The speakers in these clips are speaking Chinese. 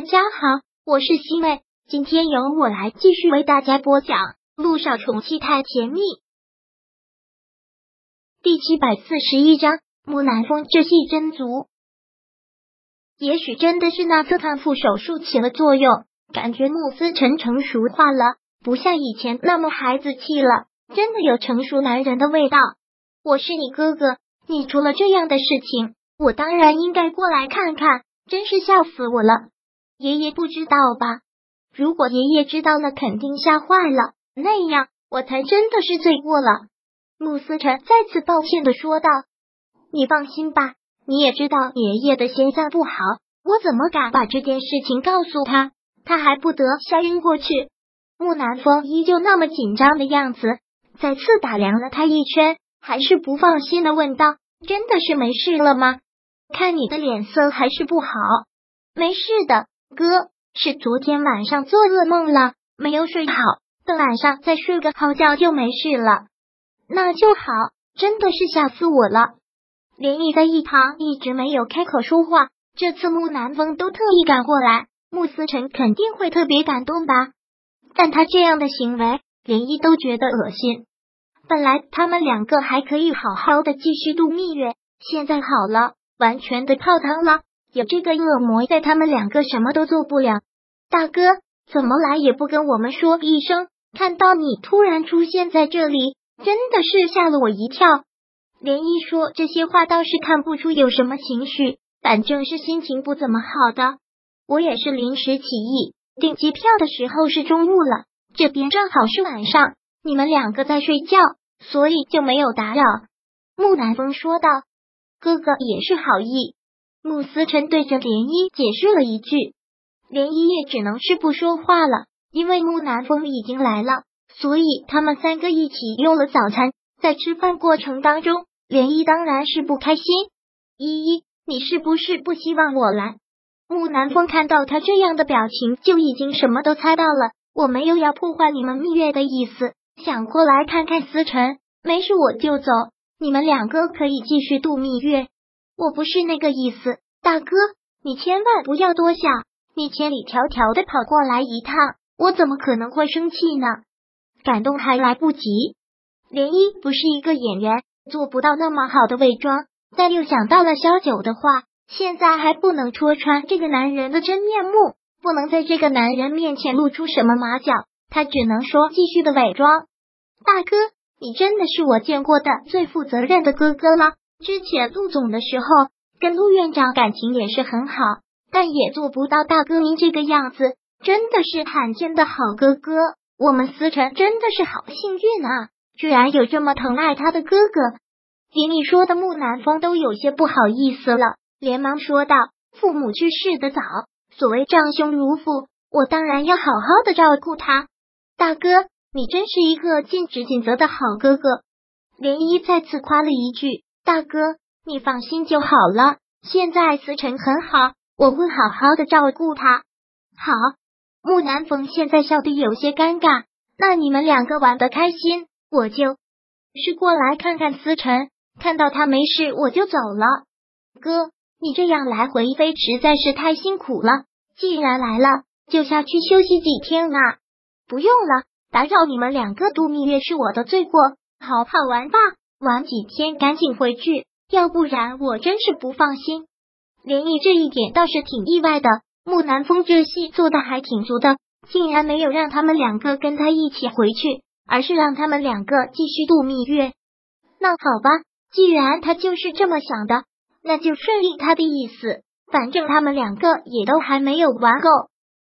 大家好，我是西妹，今天由我来继续为大家播讲《路上宠妻太甜蜜》第七百四十一章。木南风这戏真足，也许真的是那次康复手术起了作用，感觉穆斯成成熟化了，不像以前那么孩子气了，真的有成熟男人的味道。我是你哥哥，你出了这样的事情，我当然应该过来看看，真是笑死我了。爷爷不知道吧？如果爷爷知道了，肯定吓坏了。那样我才真的是罪过了。穆思辰再次抱歉的说道：“你放心吧，你也知道爷爷的心脏不好，我怎么敢把这件事情告诉他？他还不得吓晕过去？”木南风依旧那么紧张的样子，再次打量了他一圈，还是不放心的问道：“真的是没事了吗？看你的脸色还是不好。”“没事的。”哥是昨天晚上做噩梦了，没有睡好，等晚上再睡个好觉就没事了。那就好，真的是吓死我了。连毅在一旁一直没有开口说话，这次木南风都特意赶过来，穆思成肯定会特别感动吧？但他这样的行为，连毅都觉得恶心。本来他们两个还可以好好的继续度蜜月，现在好了，完全的泡汤了。有这个恶魔在，他们两个什么都做不了。大哥，怎么来也不跟我们说一声？看到你突然出现在这里，真的是吓了我一跳。连一说这些话，倒是看不出有什么情绪，反正是心情不怎么好的。我也是临时起意，订机票的时候是中午了，这边正好是晚上，你们两个在睡觉，所以就没有打扰。木南风说道：“哥哥也是好意。”穆思辰对着涟漪解释了一句，涟漪也只能是不说话了，因为木南风已经来了，所以他们三个一起用了早餐。在吃饭过程当中，涟漪当然是不开心。依依，你是不是不希望我来？木南风看到他这样的表情，就已经什么都猜到了。我没有要破坏你们蜜月的意思，想过来看看思辰，没事我就走，你们两个可以继续度蜜月。我不是那个意思，大哥，你千万不要多想。你千里迢迢的跑过来一趟，我怎么可能会生气呢？感动还来不及。涟漪不是一个演员，做不到那么好的伪装。但又想到了萧九的话，现在还不能戳穿这个男人的真面目，不能在这个男人面前露出什么马脚，他只能说继续的伪装。大哥，你真的是我见过的最负责任的哥哥了。之前陆总的时候，跟陆院长感情也是很好，但也做不到大哥您这个样子，真的是罕见的好哥哥。我们思辰真的是好幸运啊，居然有这么疼爱他的哥哥。听你说的木南风都有些不好意思了，连忙说道：“父母去世的早，所谓长兄如父，我当然要好好的照顾他。大哥，你真是一个尽职尽责的好哥哥。”涟漪再次夸了一句。大哥，你放心就好了。现在思辰很好，我会好好的照顾他。好，木南风现在笑得有些尴尬。那你们两个玩的开心，我就是过来看看思辰，看到他没事我就走了。哥，你这样来回飞实在是太辛苦了。既然来了，就下去休息几天啊。不用了，打扰你们两个度蜜月是我的罪过。好好玩吧。玩几天，赶紧回去，要不然我真是不放心。连毅这一点倒是挺意外的，木南风这戏做的还挺足的，竟然没有让他们两个跟他一起回去，而是让他们两个继续度蜜月。那好吧，既然他就是这么想的，那就顺应他的意思。反正他们两个也都还没有玩够。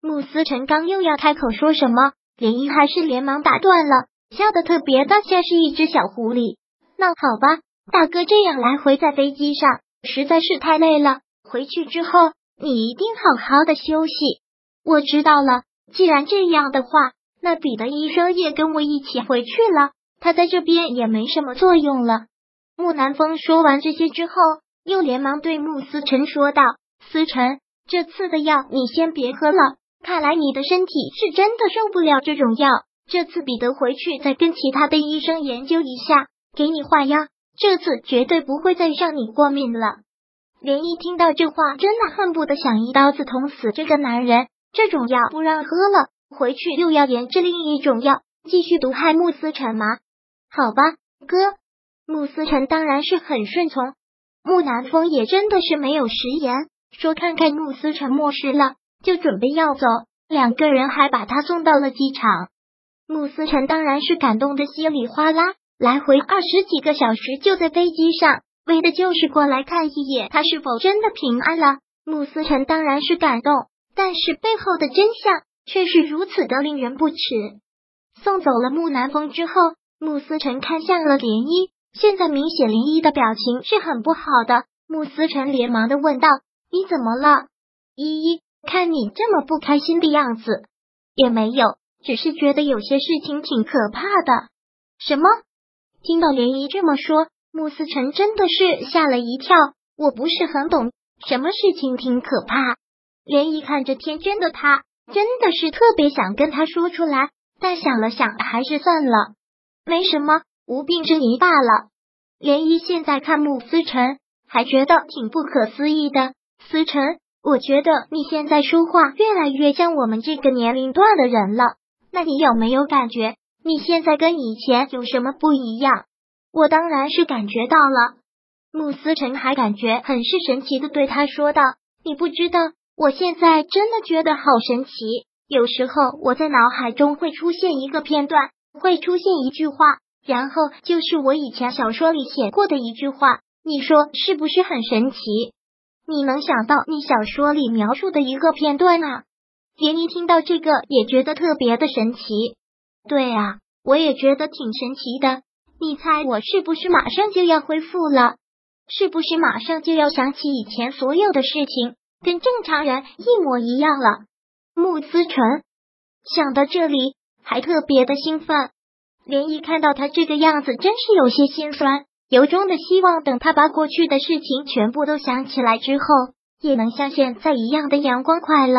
慕思辰刚又要开口说什么，连毅还是连忙打断了，笑得特别的像是一只小狐狸。那好吧，大哥这样来回在飞机上实在是太累了。回去之后你一定好好的休息。我知道了。既然这样的话，那彼得医生也跟我一起回去了。他在这边也没什么作用了。木南风说完这些之后，又连忙对穆思辰说道：“思辰，这次的药你先别喝了。看来你的身体是真的受不了这种药。这次彼得回去再跟其他的医生研究一下。”给你换药，这次绝对不会再让你过敏了。连一听到这话，真的恨不得想一刀子捅死这个男人。这种药不让喝了，回去又要研制另一种药，继续毒害穆思辰吗？好吧，哥。穆思辰当然是很顺从。穆南风也真的是没有食言，说看看穆思辰没事了，就准备要走。两个人还把他送到了机场。穆思辰当然是感动的稀里哗啦，来回二十几个小时就在飞机上。为的就是过来看一眼他是否真的平安了。穆思辰当然是感动，但是背后的真相却是如此的令人不齿。送走了穆南风之后，穆思辰看向了涟漪，现在明显涟漪的表情是很不好的。穆思辰连忙的问道：“你怎么了？依依，看你这么不开心的样子，也没有，只是觉得有些事情挺可怕的。”什么？听到涟漪这么说。穆思成真的是吓了一跳，我不是很懂什么事情挺可怕。涟漪看着天真的他，真的是特别想跟他说出来，但想了想还是算了，没什么，无病呻吟罢了。涟漪现在看穆思成还觉得挺不可思议的。思成，我觉得你现在说话越来越像我们这个年龄段的人了。那你有没有感觉你现在跟以前有什么不一样？我当然是感觉到了，慕思成还感觉很是神奇的对他说道：“你不知道，我现在真的觉得好神奇。有时候我在脑海中会出现一个片段，会出现一句话，然后就是我以前小说里写过的一句话。你说是不是很神奇？你能想到你小说里描述的一个片段啊？”连妮听到这个也觉得特别的神奇。对啊，我也觉得挺神奇的。你猜我是不是马上就要恢复了？是不是马上就要想起以前所有的事情，跟正常人一模一样了？穆思纯想到这里，还特别的兴奋。连一看到他这个样子，真是有些心酸，由衷的希望等他把过去的事情全部都想起来之后，也能像现在一样的阳光快乐。